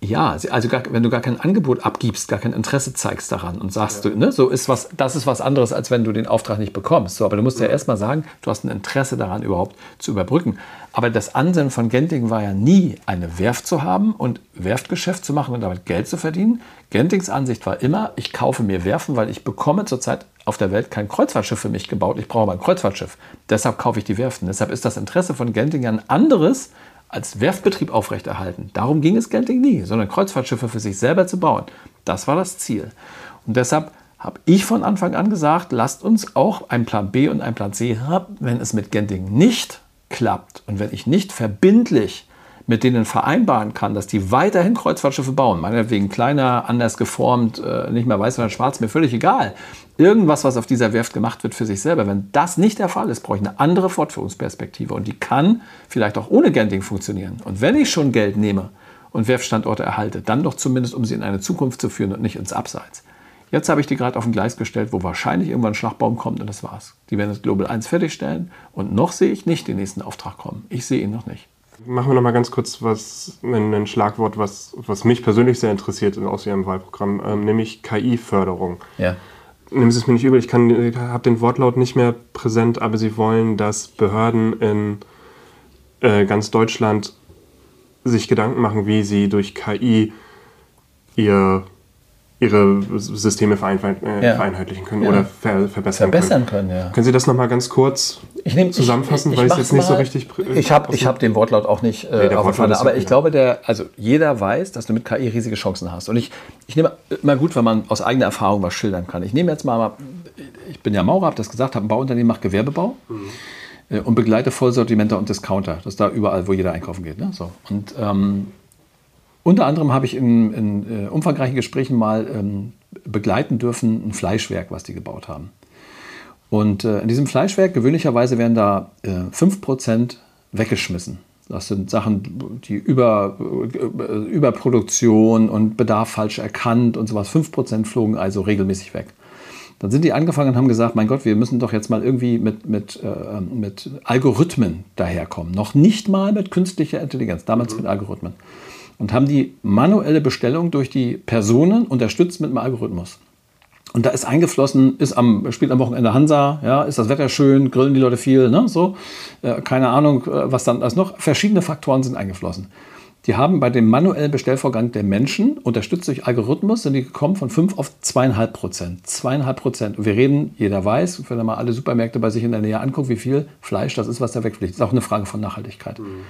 Ja, also gar, wenn du gar kein Angebot abgibst, gar kein Interesse zeigst daran und sagst ja. du, ne, so ist was, das ist was anderes, als wenn du den Auftrag nicht bekommst. So, aber du musst ja, ja erstmal sagen, du hast ein Interesse daran, überhaupt zu überbrücken. Aber das Ansinnen von Genting war ja nie, eine Werft zu haben und Werftgeschäft zu machen und damit Geld zu verdienen. Gentings Ansicht war immer, ich kaufe mir Werfen, weil ich bekomme zurzeit auf der Welt kein Kreuzfahrtschiff für mich gebaut. Ich brauche aber ein Kreuzfahrtschiff. Deshalb kaufe ich die Werften. Deshalb ist das Interesse von Genting ja ein anderes, als Werftbetrieb aufrechterhalten. Darum ging es Genting nie, sondern Kreuzfahrtschiffe für sich selber zu bauen. Das war das Ziel. Und deshalb habe ich von Anfang an gesagt, lasst uns auch einen Plan B und einen Plan C haben, wenn es mit Genting nicht klappt und wenn ich nicht verbindlich mit denen vereinbaren kann, dass die weiterhin Kreuzfahrtschiffe bauen, meinetwegen kleiner, anders geformt, äh, nicht mehr weiß, sondern schwarz, mir völlig egal. Irgendwas, was auf dieser Werft gemacht wird für sich selber. Wenn das nicht der Fall ist, brauche ich eine andere Fortführungsperspektive und die kann vielleicht auch ohne Genting funktionieren. Und wenn ich schon Geld nehme und Werftstandorte erhalte, dann doch zumindest, um sie in eine Zukunft zu führen und nicht ins Abseits. Jetzt habe ich die gerade auf ein Gleis gestellt, wo wahrscheinlich irgendwann ein Schlagbaum kommt und das war's. Die werden das Global 1 fertigstellen und noch sehe ich nicht den nächsten Auftrag kommen. Ich sehe ihn noch nicht. Machen wir noch mal ganz kurz was, ein Schlagwort, was, was mich persönlich sehr interessiert aus Ihrem Wahlprogramm, ähm, nämlich KI-Förderung. Ja. Nehmen Sie es mir nicht übel, ich, ich habe den Wortlaut nicht mehr präsent, aber Sie wollen, dass Behörden in äh, ganz Deutschland sich Gedanken machen, wie sie durch KI ihr ihre Systeme äh, ja. vereinheitlichen können ja. oder ver verbessern, verbessern können. können ja. Können Sie das nochmal ganz kurz nehm, zusammenfassen, ich, ich, weil ich es jetzt nicht so richtig. Ich habe hab den Wortlaut auch nicht äh, nee, auf Fahne, aber ich glaube, der, also jeder weiß, dass du mit KI riesige Chancen hast. Und ich, ich nehme immer gut, wenn man aus eigener Erfahrung was schildern kann. Ich nehme jetzt mal, ich bin ja Maurer, habe das gesagt, habe ein Bauunternehmen, mache Gewerbebau. Mhm. Äh, und begleite Vollsortimenter und Discounter. Das ist da überall, wo jeder einkaufen geht. Ne? So. Und ähm, unter anderem habe ich in, in äh, umfangreichen Gesprächen mal ähm, begleiten dürfen ein Fleischwerk, was die gebaut haben. Und äh, in diesem Fleischwerk, gewöhnlicherweise werden da äh, 5% weggeschmissen. Das sind Sachen, die über, äh, Überproduktion und Bedarf falsch erkannt und sowas. 5% flogen also regelmäßig weg. Dann sind die angefangen und haben gesagt, mein Gott, wir müssen doch jetzt mal irgendwie mit, mit, äh, mit Algorithmen daherkommen. Noch nicht mal mit künstlicher Intelligenz, damals mhm. mit Algorithmen und haben die manuelle Bestellung durch die Personen unterstützt mit einem Algorithmus. Und da ist eingeflossen, ist am, spielt am Wochenende Hansa, ja, ist das Wetter schön, grillen die Leute viel, ne, so. Äh, keine Ahnung, äh, was dann, also noch verschiedene Faktoren sind eingeflossen. Die haben bei dem manuellen Bestellvorgang der Menschen, unterstützt durch Algorithmus, sind die gekommen von 5 auf 2,5 Prozent. 2,5 Prozent. Und wir reden, jeder weiß, wenn er mal alle Supermärkte bei sich in der Nähe anguckt, wie viel Fleisch das ist, was da wegfliegt. Das ist auch eine Frage von Nachhaltigkeit. Mhm.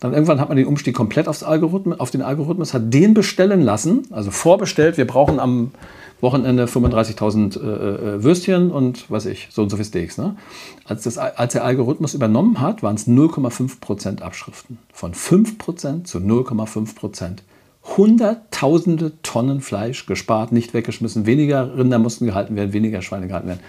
Dann irgendwann hat man den Umstieg komplett aufs Algorithmus, auf den Algorithmus, hat den bestellen lassen, also vorbestellt. Wir brauchen am Wochenende 35.000 äh, äh, Würstchen und was ich, so und so viele Steaks. Ne? Als, das, als der Algorithmus übernommen hat, waren es 0,5% Abschriften. Von 5% zu 0,5%. Hunderttausende Tonnen Fleisch gespart, nicht weggeschmissen. Weniger Rinder mussten gehalten werden, weniger Schweine gehalten werden.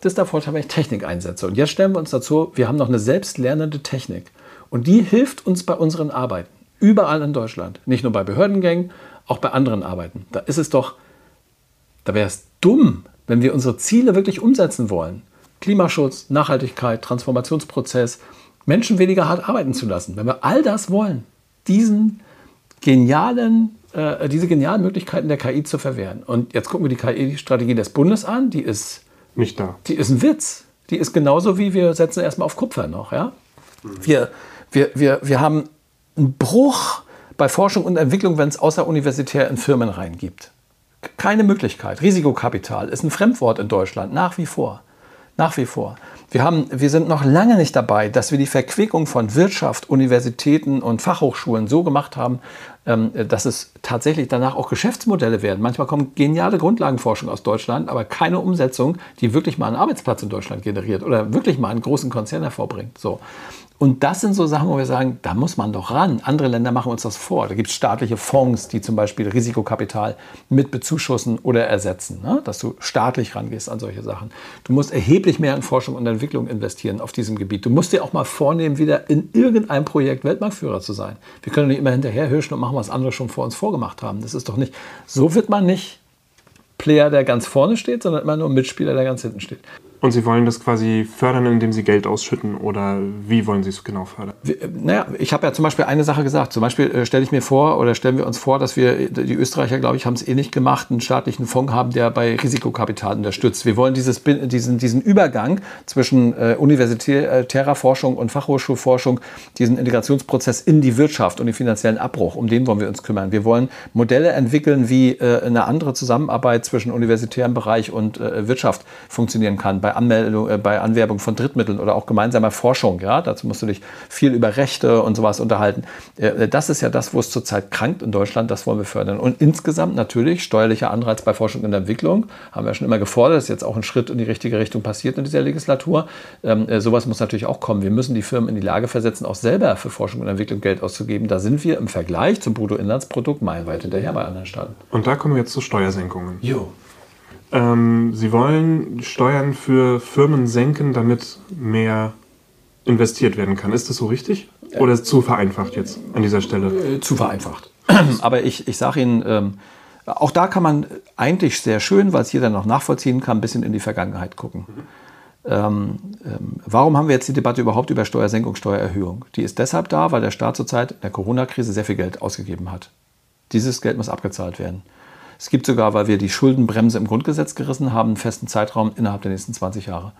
Das ist der Vorteil, wenn ich Technik einsetze. Und jetzt stellen wir uns dazu, wir haben noch eine selbstlernende Technik. Und die hilft uns bei unseren Arbeiten. Überall in Deutschland. Nicht nur bei Behördengängen, auch bei anderen Arbeiten. Da ist es doch, da wäre es dumm, wenn wir unsere Ziele wirklich umsetzen wollen. Klimaschutz, Nachhaltigkeit, Transformationsprozess, Menschen weniger hart arbeiten zu lassen. Wenn wir all das wollen, diesen genialen, äh, diese genialen Möglichkeiten der KI zu verwehren. Und jetzt gucken wir die KI-Strategie des Bundes an, die ist nicht da. Die ist ein Witz. Die ist genauso wie wir setzen erstmal auf Kupfer noch. Ja? Wir, wir, wir, wir haben einen Bruch bei Forschung und Entwicklung, wenn es außeruniversitär in Firmen reingibt. Keine Möglichkeit. Risikokapital ist ein Fremdwort in Deutschland, nach wie vor. Nach wie vor. Wir, haben, wir sind noch lange nicht dabei, dass wir die Verquickung von Wirtschaft, Universitäten und Fachhochschulen so gemacht haben, ähm, dass es tatsächlich danach auch Geschäftsmodelle werden. Manchmal kommt geniale Grundlagenforschung aus Deutschland, aber keine Umsetzung, die wirklich mal einen Arbeitsplatz in Deutschland generiert oder wirklich mal einen großen Konzern hervorbringt. So. Und das sind so Sachen, wo wir sagen, da muss man doch ran. Andere Länder machen uns das vor. Da gibt es staatliche Fonds, die zum Beispiel Risikokapital mit bezuschussen oder ersetzen, ne? dass du staatlich rangehst an solche Sachen. Du musst erheblich mehr in Forschung und Entwicklung investieren auf diesem Gebiet. Du musst dir auch mal vornehmen, wieder in irgendeinem Projekt Weltmarktführer zu sein. Wir können nicht immer hinterherhirschen und machen, was andere schon vor uns vorgemacht haben. Das ist doch nicht, so wird man nicht Player, der ganz vorne steht, sondern immer nur Mitspieler, der ganz hinten steht. Und Sie wollen das quasi fördern, indem Sie Geld ausschütten oder wie wollen Sie es genau fördern? Naja, ich habe ja zum Beispiel eine Sache gesagt. Zum Beispiel äh, stelle ich mir vor oder stellen wir uns vor, dass wir, die Österreicher, glaube ich, haben es eh nicht gemacht, einen staatlichen Fonds haben, der bei Risikokapital unterstützt. Wir wollen dieses, diesen, diesen Übergang zwischen äh, universitärer Forschung und Fachhochschulforschung, diesen Integrationsprozess in die Wirtschaft und den finanziellen Abbruch, um den wollen wir uns kümmern. Wir wollen Modelle entwickeln, wie äh, eine andere Zusammenarbeit zwischen universitärem Bereich und äh, Wirtschaft funktionieren kann bei, Anmeldung, äh, bei Anwerbung von Drittmitteln oder auch gemeinsamer Forschung. Ja? Dazu musst du dich viel über Rechte und sowas unterhalten. Äh, das ist ja das, wo es zurzeit krankt in Deutschland. Das wollen wir fördern. Und insgesamt natürlich steuerlicher Anreiz bei Forschung und Entwicklung. Haben wir schon immer gefordert. Das ist jetzt auch ein Schritt in die richtige Richtung passiert in dieser Legislatur. Ähm, äh, sowas muss natürlich auch kommen. Wir müssen die Firmen in die Lage versetzen, auch selber für Forschung und Entwicklung Geld auszugeben. Da sind wir im Vergleich zum Bruttoinlandsprodukt meilenweit hinterher bei anderen Staaten. Und da kommen wir jetzt zu Steuersenkungen. Jo. Ähm, sie wollen Steuern für Firmen senken, damit mehr investiert werden kann. Ist das so richtig? Oder ist es zu vereinfacht jetzt an dieser Stelle? Äh, zu vereinfacht. Aber ich, ich sage Ihnen, ähm, Auch da kann man eigentlich sehr schön, weil es jeder noch nachvollziehen kann, ein bisschen in die Vergangenheit gucken. Mhm. Ähm, ähm, warum haben wir jetzt die Debatte überhaupt über Steuersenkung, Steuererhöhung? Die ist deshalb da, weil der Staat zurzeit in der Corona-Krise sehr viel Geld ausgegeben hat. Dieses Geld muss abgezahlt werden. Es gibt sogar, weil wir die Schuldenbremse im Grundgesetz gerissen haben, einen festen Zeitraum innerhalb der nächsten 20 Jahre.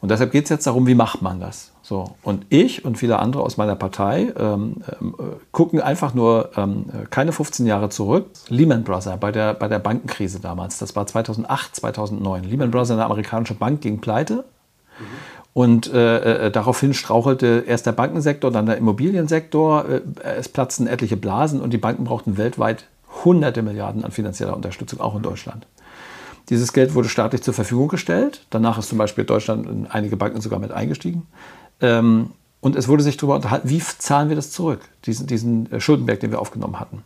Und deshalb geht es jetzt darum, wie macht man das? So. Und ich und viele andere aus meiner Partei ähm, ähm, gucken einfach nur ähm, keine 15 Jahre zurück. Lehman Brothers bei der, bei der Bankenkrise damals, das war 2008, 2009. Lehman Brothers, eine amerikanische Bank, ging pleite. Und äh, äh, daraufhin strauchelte erst der Bankensektor, dann der Immobiliensektor. Äh, es platzten etliche Blasen und die Banken brauchten weltweit hunderte Milliarden an finanzieller Unterstützung, auch in Deutschland. Dieses Geld wurde staatlich zur Verfügung gestellt. Danach ist zum Beispiel Deutschland in einige Banken sogar mit eingestiegen. Ähm, und es wurde sich darüber unterhalten, wie zahlen wir das zurück, diesen, diesen äh, Schuldenberg, den wir aufgenommen hatten.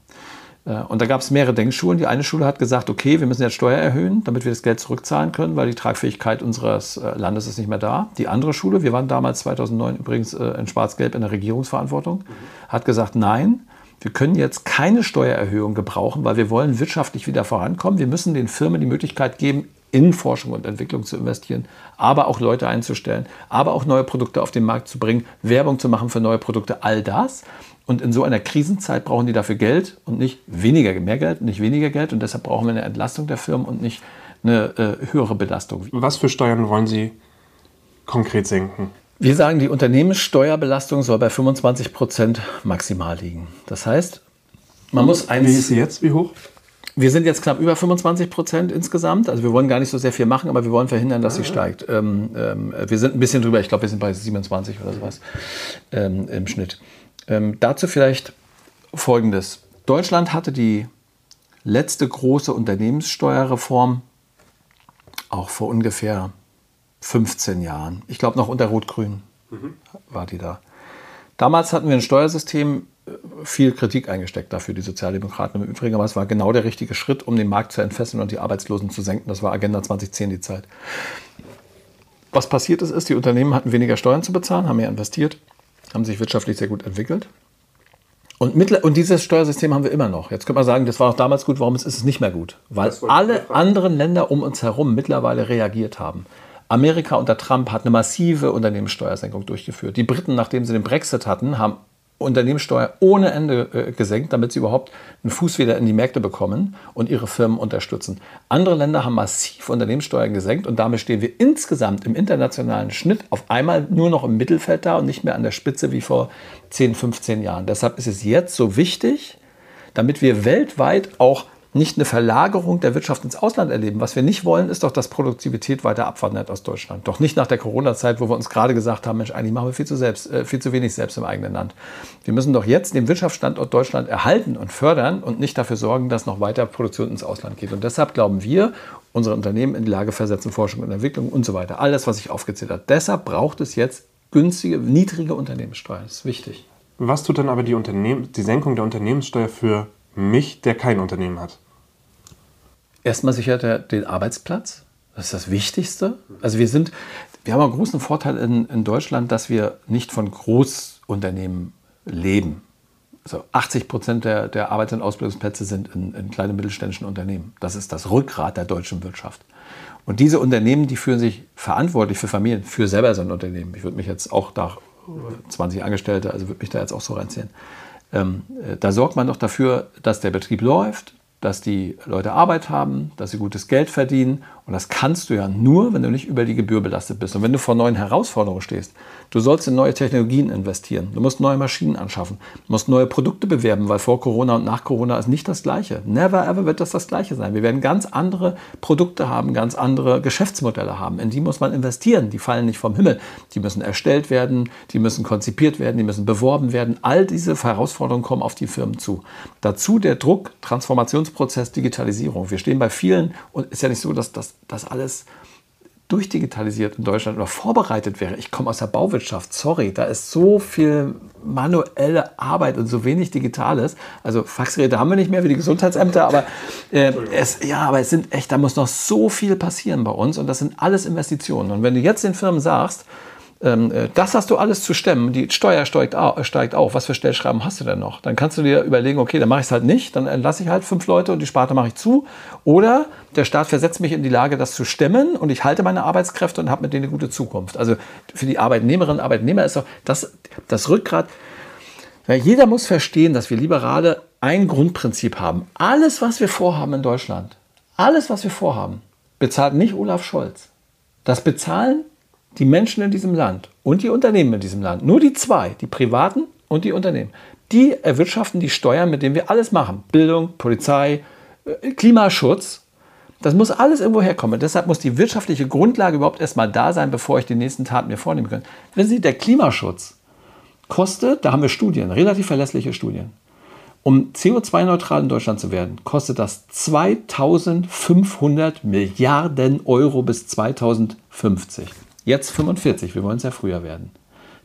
Äh, und da gab es mehrere Denkschulen. Die eine Schule hat gesagt, okay, wir müssen jetzt Steuer erhöhen, damit wir das Geld zurückzahlen können, weil die Tragfähigkeit unseres äh, Landes ist nicht mehr da. Die andere Schule, wir waren damals 2009 übrigens in Schwarz-Gelb in der Regierungsverantwortung, hat gesagt, nein, wir können jetzt keine Steuererhöhung gebrauchen, weil wir wollen wirtschaftlich wieder vorankommen. Wir müssen den Firmen die Möglichkeit geben, in Forschung und Entwicklung zu investieren, aber auch Leute einzustellen, aber auch neue Produkte auf den Markt zu bringen, Werbung zu machen für neue Produkte, all das. Und in so einer Krisenzeit brauchen die dafür Geld und nicht weniger, mehr Geld, nicht weniger Geld. Und deshalb brauchen wir eine Entlastung der Firmen und nicht eine äh, höhere Belastung. Was für Steuern wollen Sie konkret senken? Wir sagen, die Unternehmenssteuerbelastung soll bei 25 Prozent maximal liegen. Das heißt, man muss eins. Wie ist sie jetzt? Wie hoch? Wir sind jetzt knapp über 25 Prozent insgesamt. Also wir wollen gar nicht so sehr viel machen, aber wir wollen verhindern, dass sie steigt. Ähm, ähm, wir sind ein bisschen drüber. Ich glaube, wir sind bei 27 oder sowas ähm, im Schnitt. Ähm, dazu vielleicht Folgendes. Deutschland hatte die letzte große Unternehmenssteuerreform auch vor ungefähr 15 Jahren. Ich glaube noch unter Rot-Grün mhm. war die da. Damals hatten wir ein Steuersystem, äh, viel Kritik eingesteckt dafür, die Sozialdemokraten im Übrigen, aber es war genau der richtige Schritt, um den Markt zu entfesseln und die Arbeitslosen zu senken. Das war Agenda 2010 die Zeit. Was passiert ist, ist, die Unternehmen hatten weniger Steuern zu bezahlen, haben mehr investiert haben sich wirtschaftlich sehr gut entwickelt. Und, und, dieses Steuersystem haben wir immer noch. Jetzt könnte man sagen, das war auch damals gut, warum ist es nicht mehr gut? Weil alle anderen Länder um uns herum mittlerweile reagiert haben. Amerika unter Trump hat eine massive Unternehmenssteuersenkung durchgeführt. Die Briten, nachdem sie den Brexit hatten, haben Unternehmenssteuer ohne Ende äh, gesenkt, damit sie überhaupt einen Fuß wieder in die Märkte bekommen und ihre Firmen unterstützen. Andere Länder haben massiv Unternehmenssteuern gesenkt und damit stehen wir insgesamt im internationalen Schnitt auf einmal nur noch im Mittelfeld da und nicht mehr an der Spitze wie vor 10, 15 Jahren. Deshalb ist es jetzt so wichtig, damit wir weltweit auch nicht eine Verlagerung der Wirtschaft ins Ausland erleben. Was wir nicht wollen, ist doch, dass Produktivität weiter abwandert aus Deutschland. Doch nicht nach der Corona-Zeit, wo wir uns gerade gesagt haben, Mensch, eigentlich machen wir viel zu, selbst, äh, viel zu wenig selbst im eigenen Land. Wir müssen doch jetzt den Wirtschaftsstandort Deutschland erhalten und fördern und nicht dafür sorgen, dass noch weiter Produktion ins Ausland geht. Und deshalb glauben wir, unsere Unternehmen in die Lage versetzen, Forschung und Entwicklung und so weiter. Alles, was ich aufgezählt habe. Deshalb braucht es jetzt günstige, niedrige Unternehmenssteuern. Das ist wichtig. Was tut dann aber die, Unternehmen, die Senkung der Unternehmenssteuer für mich, der kein Unternehmen hat? Erstmal sichert er den Arbeitsplatz. Das ist das Wichtigste. Also wir sind, wir haben einen großen Vorteil in, in Deutschland, dass wir nicht von Großunternehmen leben. Also 80 Prozent der, der Arbeits- und Ausbildungsplätze sind in, in kleinen mittelständischen Unternehmen. Das ist das Rückgrat der deutschen Wirtschaft. Und diese Unternehmen, die fühlen sich verantwortlich für Familien, für selber so ein Unternehmen. Ich würde mich jetzt auch da 20 Angestellte, also würde mich da jetzt auch so reinziehen. Ähm, äh, da sorgt man doch dafür, dass der Betrieb läuft, dass die Leute Arbeit haben, dass sie gutes Geld verdienen. Und das kannst du ja nur, wenn du nicht über die Gebühr belastet bist. Und wenn du vor neuen Herausforderungen stehst, du sollst in neue Technologien investieren, du musst neue Maschinen anschaffen, du musst neue Produkte bewerben, weil vor Corona und nach Corona ist nicht das Gleiche. Never ever wird das das Gleiche sein. Wir werden ganz andere Produkte haben, ganz andere Geschäftsmodelle haben. In die muss man investieren. Die fallen nicht vom Himmel. Die müssen erstellt werden, die müssen konzipiert werden, die müssen beworben werden. All diese Herausforderungen kommen auf die Firmen zu. Dazu der Druck, Transformationsprozess Prozess Digitalisierung. Wir stehen bei vielen und ist ja nicht so, dass das alles durchdigitalisiert in Deutschland oder vorbereitet wäre. Ich komme aus der Bauwirtschaft, sorry, da ist so viel manuelle Arbeit und so wenig Digitales. Also Faxgeräte haben wir nicht mehr wie die Gesundheitsämter, aber äh, es, ja, aber es sind echt, da muss noch so viel passieren bei uns und das sind alles Investitionen. Und wenn du jetzt den Firmen sagst, das hast du alles zu stemmen, die Steuer steigt, auf, was für Stellschrauben hast du denn noch? Dann kannst du dir überlegen, okay, dann mache ich es halt nicht, dann entlasse ich halt fünf Leute und die Sparte mache ich zu. Oder der Staat versetzt mich in die Lage, das zu stemmen und ich halte meine Arbeitskräfte und habe mit denen eine gute Zukunft. Also für die Arbeitnehmerinnen und Arbeitnehmer ist doch das, das Rückgrat. Ja, jeder muss verstehen, dass wir Liberale ein Grundprinzip haben. Alles, was wir vorhaben in Deutschland, alles, was wir vorhaben, bezahlt nicht Olaf Scholz. Das bezahlen die Menschen in diesem Land und die Unternehmen in diesem Land, nur die zwei, die Privaten und die Unternehmen, die erwirtschaften die Steuern, mit denen wir alles machen. Bildung, Polizei, äh, Klimaschutz. Das muss alles irgendwo herkommen. Deshalb muss die wirtschaftliche Grundlage überhaupt erstmal da sein, bevor ich die nächsten Taten mir vornehmen kann. Wenn Sie, der Klimaschutz kostet, da haben wir Studien, relativ verlässliche Studien. Um CO2-neutral in Deutschland zu werden, kostet das 2500 Milliarden Euro bis 2050. Jetzt 45, wir wollen es ja früher werden.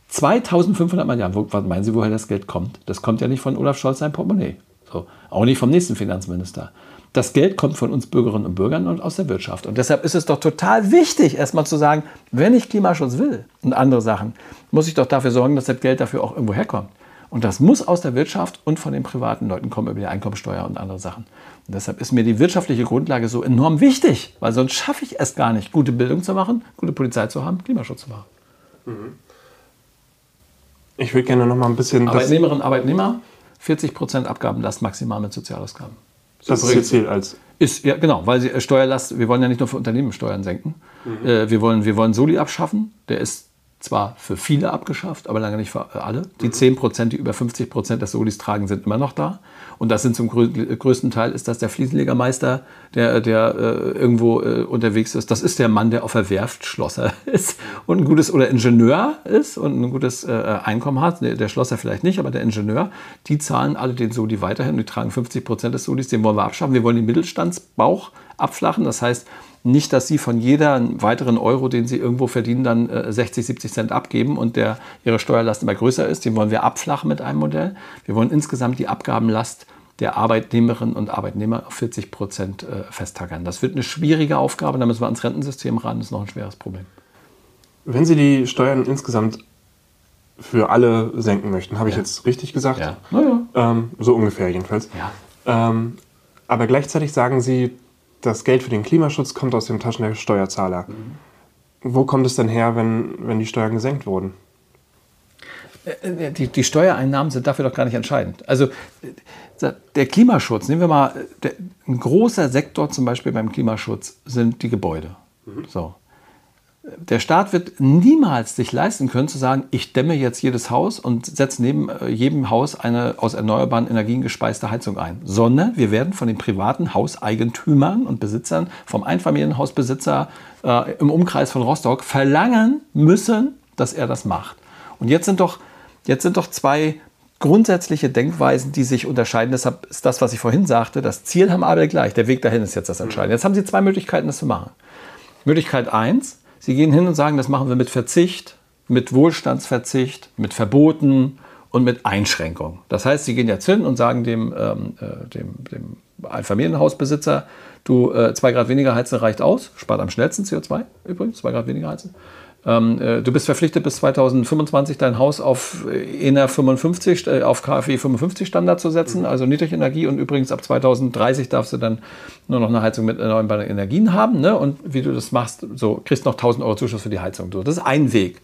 2500 Milliarden, wo, was meinen Sie, woher das Geld kommt? Das kommt ja nicht von Olaf Scholz sein Portemonnaie. So, auch nicht vom nächsten Finanzminister. Das Geld kommt von uns Bürgerinnen und Bürgern und aus der Wirtschaft. Und deshalb ist es doch total wichtig, erstmal zu sagen, wenn ich Klimaschutz will und andere Sachen, muss ich doch dafür sorgen, dass das Geld dafür auch irgendwo herkommt. Und das muss aus der Wirtschaft und von den privaten Leuten kommen über die Einkommensteuer und andere Sachen. Und deshalb ist mir die wirtschaftliche Grundlage so enorm wichtig, weil sonst schaffe ich es gar nicht, gute Bildung zu machen, gute Polizei zu haben, Klimaschutz zu machen. Mhm. Ich würde gerne noch mal ein bisschen. Arbeitnehmerinnen und Arbeitnehmer, 40 Prozent Abgabenlast maximal mit Sozialausgaben. Das, das ist Ihr Ziel als. Ist, ja, genau, weil sie äh, Steuerlast, wir wollen ja nicht nur für Unternehmen Steuern senken. Mhm. Äh, wir, wollen, wir wollen Soli abschaffen. Der ist zwar für viele abgeschafft, aber lange nicht für alle. Die 10 mhm. Prozent, die über 50 Prozent des Solis tragen, sind immer noch da. Und das sind zum größten Teil ist das der Fliesenlegermeister, der, der äh, irgendwo äh, unterwegs ist. Das ist der Mann, der auf der Werft Schlosser ist und ein gutes oder Ingenieur ist und ein gutes äh, Einkommen hat. Der, der, Schlosser vielleicht nicht, aber der Ingenieur. Die zahlen alle den Soli weiterhin. Die tragen 50 Prozent des Solis. Den wollen wir abschaffen. Wir wollen den Mittelstandsbauch abflachen. Das heißt, nicht, dass sie von jeder weiteren Euro, den sie irgendwo verdienen, dann äh, 60, 70 Cent abgeben und der, ihre Steuerlast immer größer ist. Den wollen wir abflachen mit einem Modell. Wir wollen insgesamt die Abgabenlast der Arbeitnehmerinnen und Arbeitnehmer auf 40 Prozent äh, festtackern. Das wird eine schwierige Aufgabe. Da müssen wir ans Rentensystem ran. Das ist noch ein schweres Problem. Wenn Sie die Steuern insgesamt für alle senken möchten, habe ich ja. jetzt richtig gesagt? Ja. ja. Ähm, so ungefähr jedenfalls. Ja. Ähm, aber gleichzeitig sagen Sie, das Geld für den Klimaschutz kommt aus den Taschen der Steuerzahler. Mhm. Wo kommt es denn her, wenn, wenn die Steuern gesenkt wurden? Äh, äh, die, die, Steuereinnahmen sind dafür doch gar nicht entscheidend. Also äh, der Klimaschutz, nehmen wir mal, der, ein großer Sektor zum Beispiel beim Klimaschutz sind die Gebäude. Mhm. So der Staat wird niemals sich leisten können zu sagen, ich dämme jetzt jedes Haus und setze neben äh, jedem Haus eine aus erneuerbaren Energien gespeiste Heizung ein, sondern wir werden von den privaten Hauseigentümern und Besitzern, vom Einfamilienhausbesitzer äh, im Umkreis von Rostock verlangen müssen, dass er das macht. Und jetzt sind doch, jetzt sind doch zwei grundsätzliche Denkweisen, die sich unterscheiden. Deshalb ist das, was ich vorhin sagte, das Ziel haben alle gleich. Der Weg dahin ist jetzt das Entscheidende. Jetzt haben Sie zwei Möglichkeiten, das zu machen. Möglichkeit eins, Sie gehen hin und sagen, das machen wir mit Verzicht, mit Wohlstandsverzicht, mit Verboten und mit Einschränkungen. Das heißt, Sie gehen jetzt hin und sagen dem, ähm, äh, dem, dem Einfamilienhausbesitzer, du, äh, zwei Grad weniger heizen reicht aus, spart am schnellsten CO2 übrigens, zwei Grad weniger heizen. Ähm, äh, du bist verpflichtet, bis 2025 dein Haus auf ENER 55, äh, auf KfW 55 Standard zu setzen, mhm. also Niedrigenergie. Und übrigens ab 2030 darfst du dann nur noch eine Heizung mit erneuerbaren Energien haben. Ne? Und wie du das machst, so kriegst noch 1000 Euro Zuschuss für die Heizung. So, das ist ein Weg.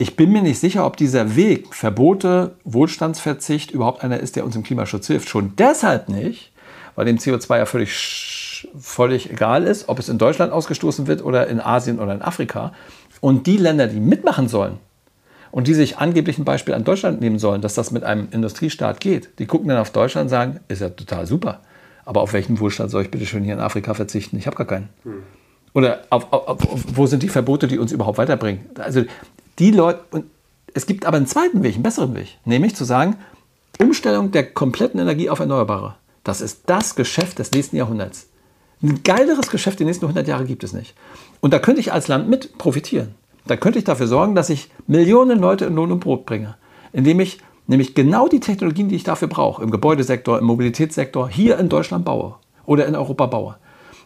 Ich bin mir nicht sicher, ob dieser Weg, Verbote, Wohlstandsverzicht, überhaupt einer ist, der uns im Klimaschutz hilft. Schon deshalb nicht, weil dem CO2 ja völlig, völlig egal ist, ob es in Deutschland ausgestoßen wird oder in Asien oder in Afrika. Und die Länder, die mitmachen sollen und die sich angeblich ein Beispiel an Deutschland nehmen sollen, dass das mit einem Industriestaat geht, die gucken dann auf Deutschland und sagen, ist ja total super. Aber auf welchen Wohlstand soll ich bitte schön hier in Afrika verzichten? Ich habe gar keinen. Hm. Oder auf, auf, auf, wo sind die Verbote, die uns überhaupt weiterbringen? Also die Leute, und es gibt aber einen zweiten Weg, einen besseren Weg, nämlich zu sagen, Umstellung der kompletten Energie auf Erneuerbare. Das ist das Geschäft des nächsten Jahrhunderts. Ein geileres Geschäft die nächsten 100 Jahre gibt es nicht. Und da könnte ich als Land mit profitieren. Da könnte ich dafür sorgen, dass ich Millionen Leute in Lohn und Brot bringe, indem ich nämlich genau die Technologien, die ich dafür brauche, im Gebäudesektor, im Mobilitätssektor, hier in Deutschland baue oder in Europa baue.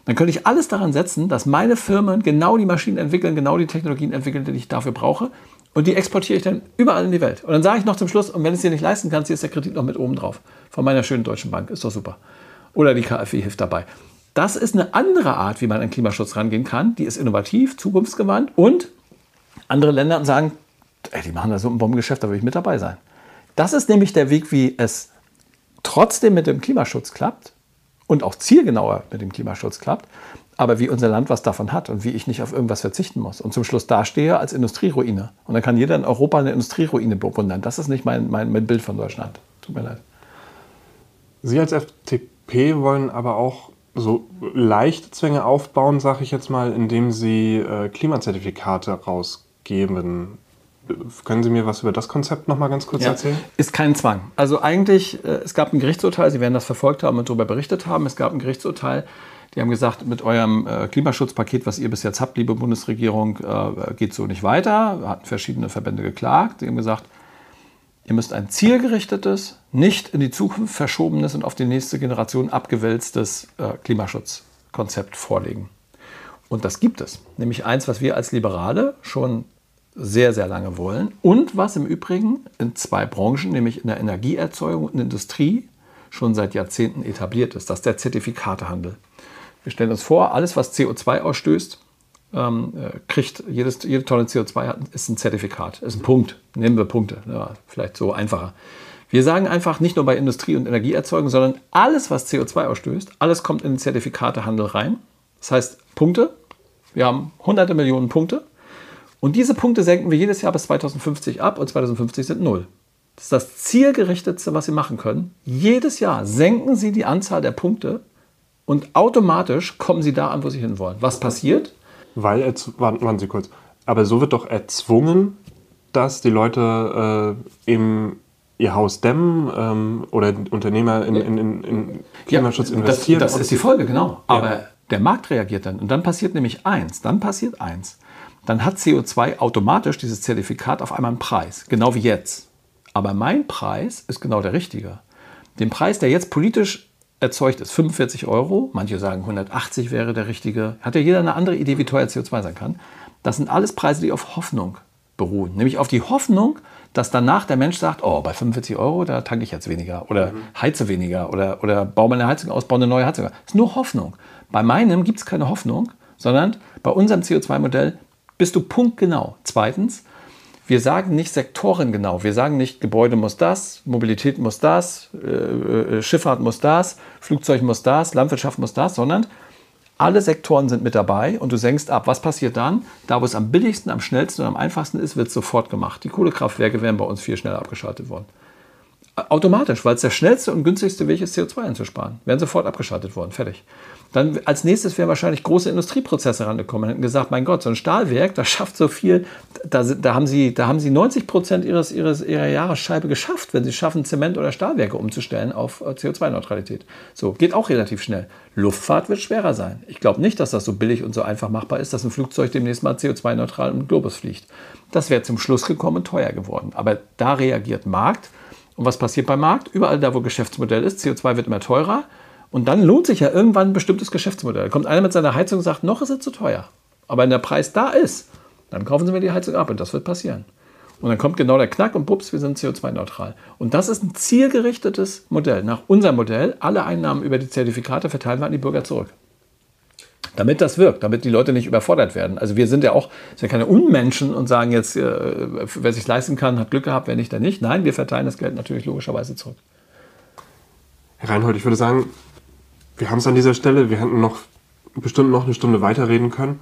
dann könnte ich alles daran setzen, dass meine Firmen genau die Maschinen entwickeln, genau die Technologien entwickeln, die ich dafür brauche. Und die exportiere ich dann überall in die Welt. Und dann sage ich noch zum Schluss, und wenn es dir nicht leisten kannst, hier ist der Kredit noch mit oben drauf. Von meiner schönen deutschen Bank. Ist doch super. Oder die KfW hilft dabei. Das ist eine andere Art, wie man an Klimaschutz rangehen kann. Die ist innovativ, zukunftsgewandt und andere Länder sagen, ey, die machen da so ein Bombengeschäft, da will ich mit dabei sein. Das ist nämlich der Weg, wie es trotzdem mit dem Klimaschutz klappt und auch zielgenauer mit dem Klimaschutz klappt, aber wie unser Land was davon hat und wie ich nicht auf irgendwas verzichten muss und zum Schluss dastehe als Industrieruine. Und dann kann jeder in Europa eine Industrieruine bewundern. Das ist nicht mein, mein, mein Bild von Deutschland. Tut mir leid. Sie als FDP wollen aber auch so leichte Zwänge aufbauen, sage ich jetzt mal, indem Sie äh, Klimazertifikate rausgeben. Können Sie mir was über das Konzept noch mal ganz kurz ja, erzählen? Ist kein Zwang. Also eigentlich, äh, es gab ein Gerichtsurteil, Sie werden das verfolgt haben und darüber berichtet haben. Es gab ein Gerichtsurteil, die haben gesagt, mit eurem äh, Klimaschutzpaket, was ihr bis jetzt habt, liebe Bundesregierung, äh, geht so nicht weiter. Hatten verschiedene Verbände geklagt. Die haben gesagt, ihr müsst ein zielgerichtetes, nicht in die Zukunft verschobenes und auf die nächste Generation abgewälztes äh, Klimaschutzkonzept vorlegen. Und das gibt es. Nämlich eins, was wir als Liberale schon sehr, sehr lange wollen und was im Übrigen in zwei Branchen, nämlich in der Energieerzeugung und Industrie, schon seit Jahrzehnten etabliert ist. Das ist der Zertifikatehandel. Wir stellen uns vor, alles, was CO2 ausstößt, ähm, äh, kriegt jedes, jede Tonne CO2 hat, ist ein Zertifikat, ist ein Punkt. Nehmen wir Punkte, ja, vielleicht so einfacher. Wir sagen einfach nicht nur bei Industrie und Energieerzeugung, sondern alles, was CO2 ausstößt, alles kommt in den Zertifikatehandel rein. Das heißt Punkte. Wir haben hunderte Millionen Punkte und diese Punkte senken wir jedes Jahr bis 2050 ab und 2050 sind null. Das ist das zielgerichtetste, was Sie machen können. Jedes Jahr senken Sie die Anzahl der Punkte und automatisch kommen Sie da an, wo Sie hinwollen. Was passiert? Weil, warten Sie kurz, aber so wird doch erzwungen, dass die Leute äh, eben ihr Haus dämmen ähm, oder Unternehmer in, in, in, in Klimaschutz ja, investieren. Das, das ist die Folge, genau. Aber ja. der Markt reagiert dann. Und dann passiert nämlich eins. Dann passiert eins dann hat CO2 automatisch dieses Zertifikat auf einmal einen Preis, genau wie jetzt. Aber mein Preis ist genau der richtige. Den Preis, der jetzt politisch erzeugt ist, 45 Euro, manche sagen 180 wäre der richtige, hat ja jeder eine andere Idee, wie teuer CO2 sein kann. Das sind alles Preise, die auf Hoffnung beruhen. Nämlich auf die Hoffnung, dass danach der Mensch sagt, oh, bei 45 Euro, da tanke ich jetzt weniger oder mhm. heize weniger oder, oder baue meine Heizung aus, baue eine neue Heizung. Das ist nur Hoffnung. Bei meinem gibt es keine Hoffnung, sondern bei unserem CO2-Modell bist du punktgenau. Zweitens, wir sagen nicht sektorengenau. Wir sagen nicht, Gebäude muss das, Mobilität muss das, äh, äh, Schifffahrt muss das, Flugzeug muss das, Landwirtschaft muss das, sondern alle Sektoren sind mit dabei und du senkst ab. Was passiert dann? Da, wo es am billigsten, am schnellsten und am einfachsten ist, wird es sofort gemacht. Die Kohlekraftwerke wären bei uns viel schneller abgeschaltet worden. Automatisch, weil es der schnellste und günstigste Weg ist, CO2 einzusparen. Wären sofort abgeschaltet worden. Fertig. Dann als nächstes wären wahrscheinlich große Industrieprozesse rangekommen und hätten gesagt, mein Gott, so ein Stahlwerk, das schafft so viel, da, da, haben, sie, da haben sie 90 Prozent ihres, ihres, ihrer Jahresscheibe geschafft, wenn sie schaffen, Zement- oder Stahlwerke umzustellen auf äh, CO2-Neutralität. So, geht auch relativ schnell. Luftfahrt wird schwerer sein. Ich glaube nicht, dass das so billig und so einfach machbar ist, dass ein Flugzeug demnächst mal CO2-neutral im Globus fliegt. Das wäre zum Schluss gekommen und teuer geworden. Aber da reagiert Markt. Und was passiert beim Markt? Überall da, wo Geschäftsmodell ist, CO2 wird immer teurer. Und dann lohnt sich ja irgendwann ein bestimmtes Geschäftsmodell. Kommt einer mit seiner Heizung und sagt, noch ist es zu teuer. Aber wenn der Preis da ist, dann kaufen Sie mir die Heizung ab und das wird passieren. Und dann kommt genau der Knack und bups, wir sind CO2-neutral. Und das ist ein zielgerichtetes Modell. Nach unserem Modell, alle Einnahmen über die Zertifikate verteilen wir an die Bürger zurück. Damit das wirkt, damit die Leute nicht überfordert werden. Also wir sind ja auch sind ja keine Unmenschen und sagen jetzt, äh, wer sich leisten kann, hat Glück gehabt, wer nicht, dann nicht. Nein, wir verteilen das Geld natürlich logischerweise zurück. Herr Reinhold, ich würde sagen, wir haben es an dieser Stelle. Wir hätten noch bestimmt noch eine Stunde weiterreden können.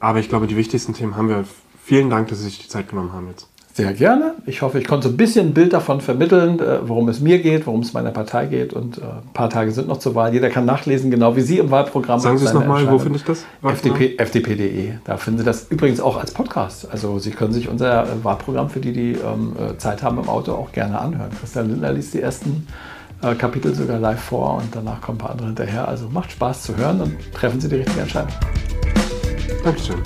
Aber ich glaube, die wichtigsten Themen haben wir. Vielen Dank, dass Sie sich die Zeit genommen haben jetzt. Sehr gerne. Ich hoffe, ich konnte ein bisschen ein Bild davon vermitteln, äh, worum es mir geht, worum es meiner Partei geht. Und äh, ein paar Tage sind noch zur Wahl. Jeder kann nachlesen, genau wie Sie im Wahlprogramm. Sagen Sie es nochmal, wo finde ich das? FDP, FDP.de. Da finden Sie das übrigens auch als Podcast. Also Sie können sich unser äh, Wahlprogramm für die, die ähm, Zeit haben im Auto, auch gerne anhören. Christian Lindner liest die ersten Kapitel sogar live vor und danach kommen ein paar andere hinterher. Also macht Spaß zu hören und treffen Sie die richtige Entscheidung. Dankeschön.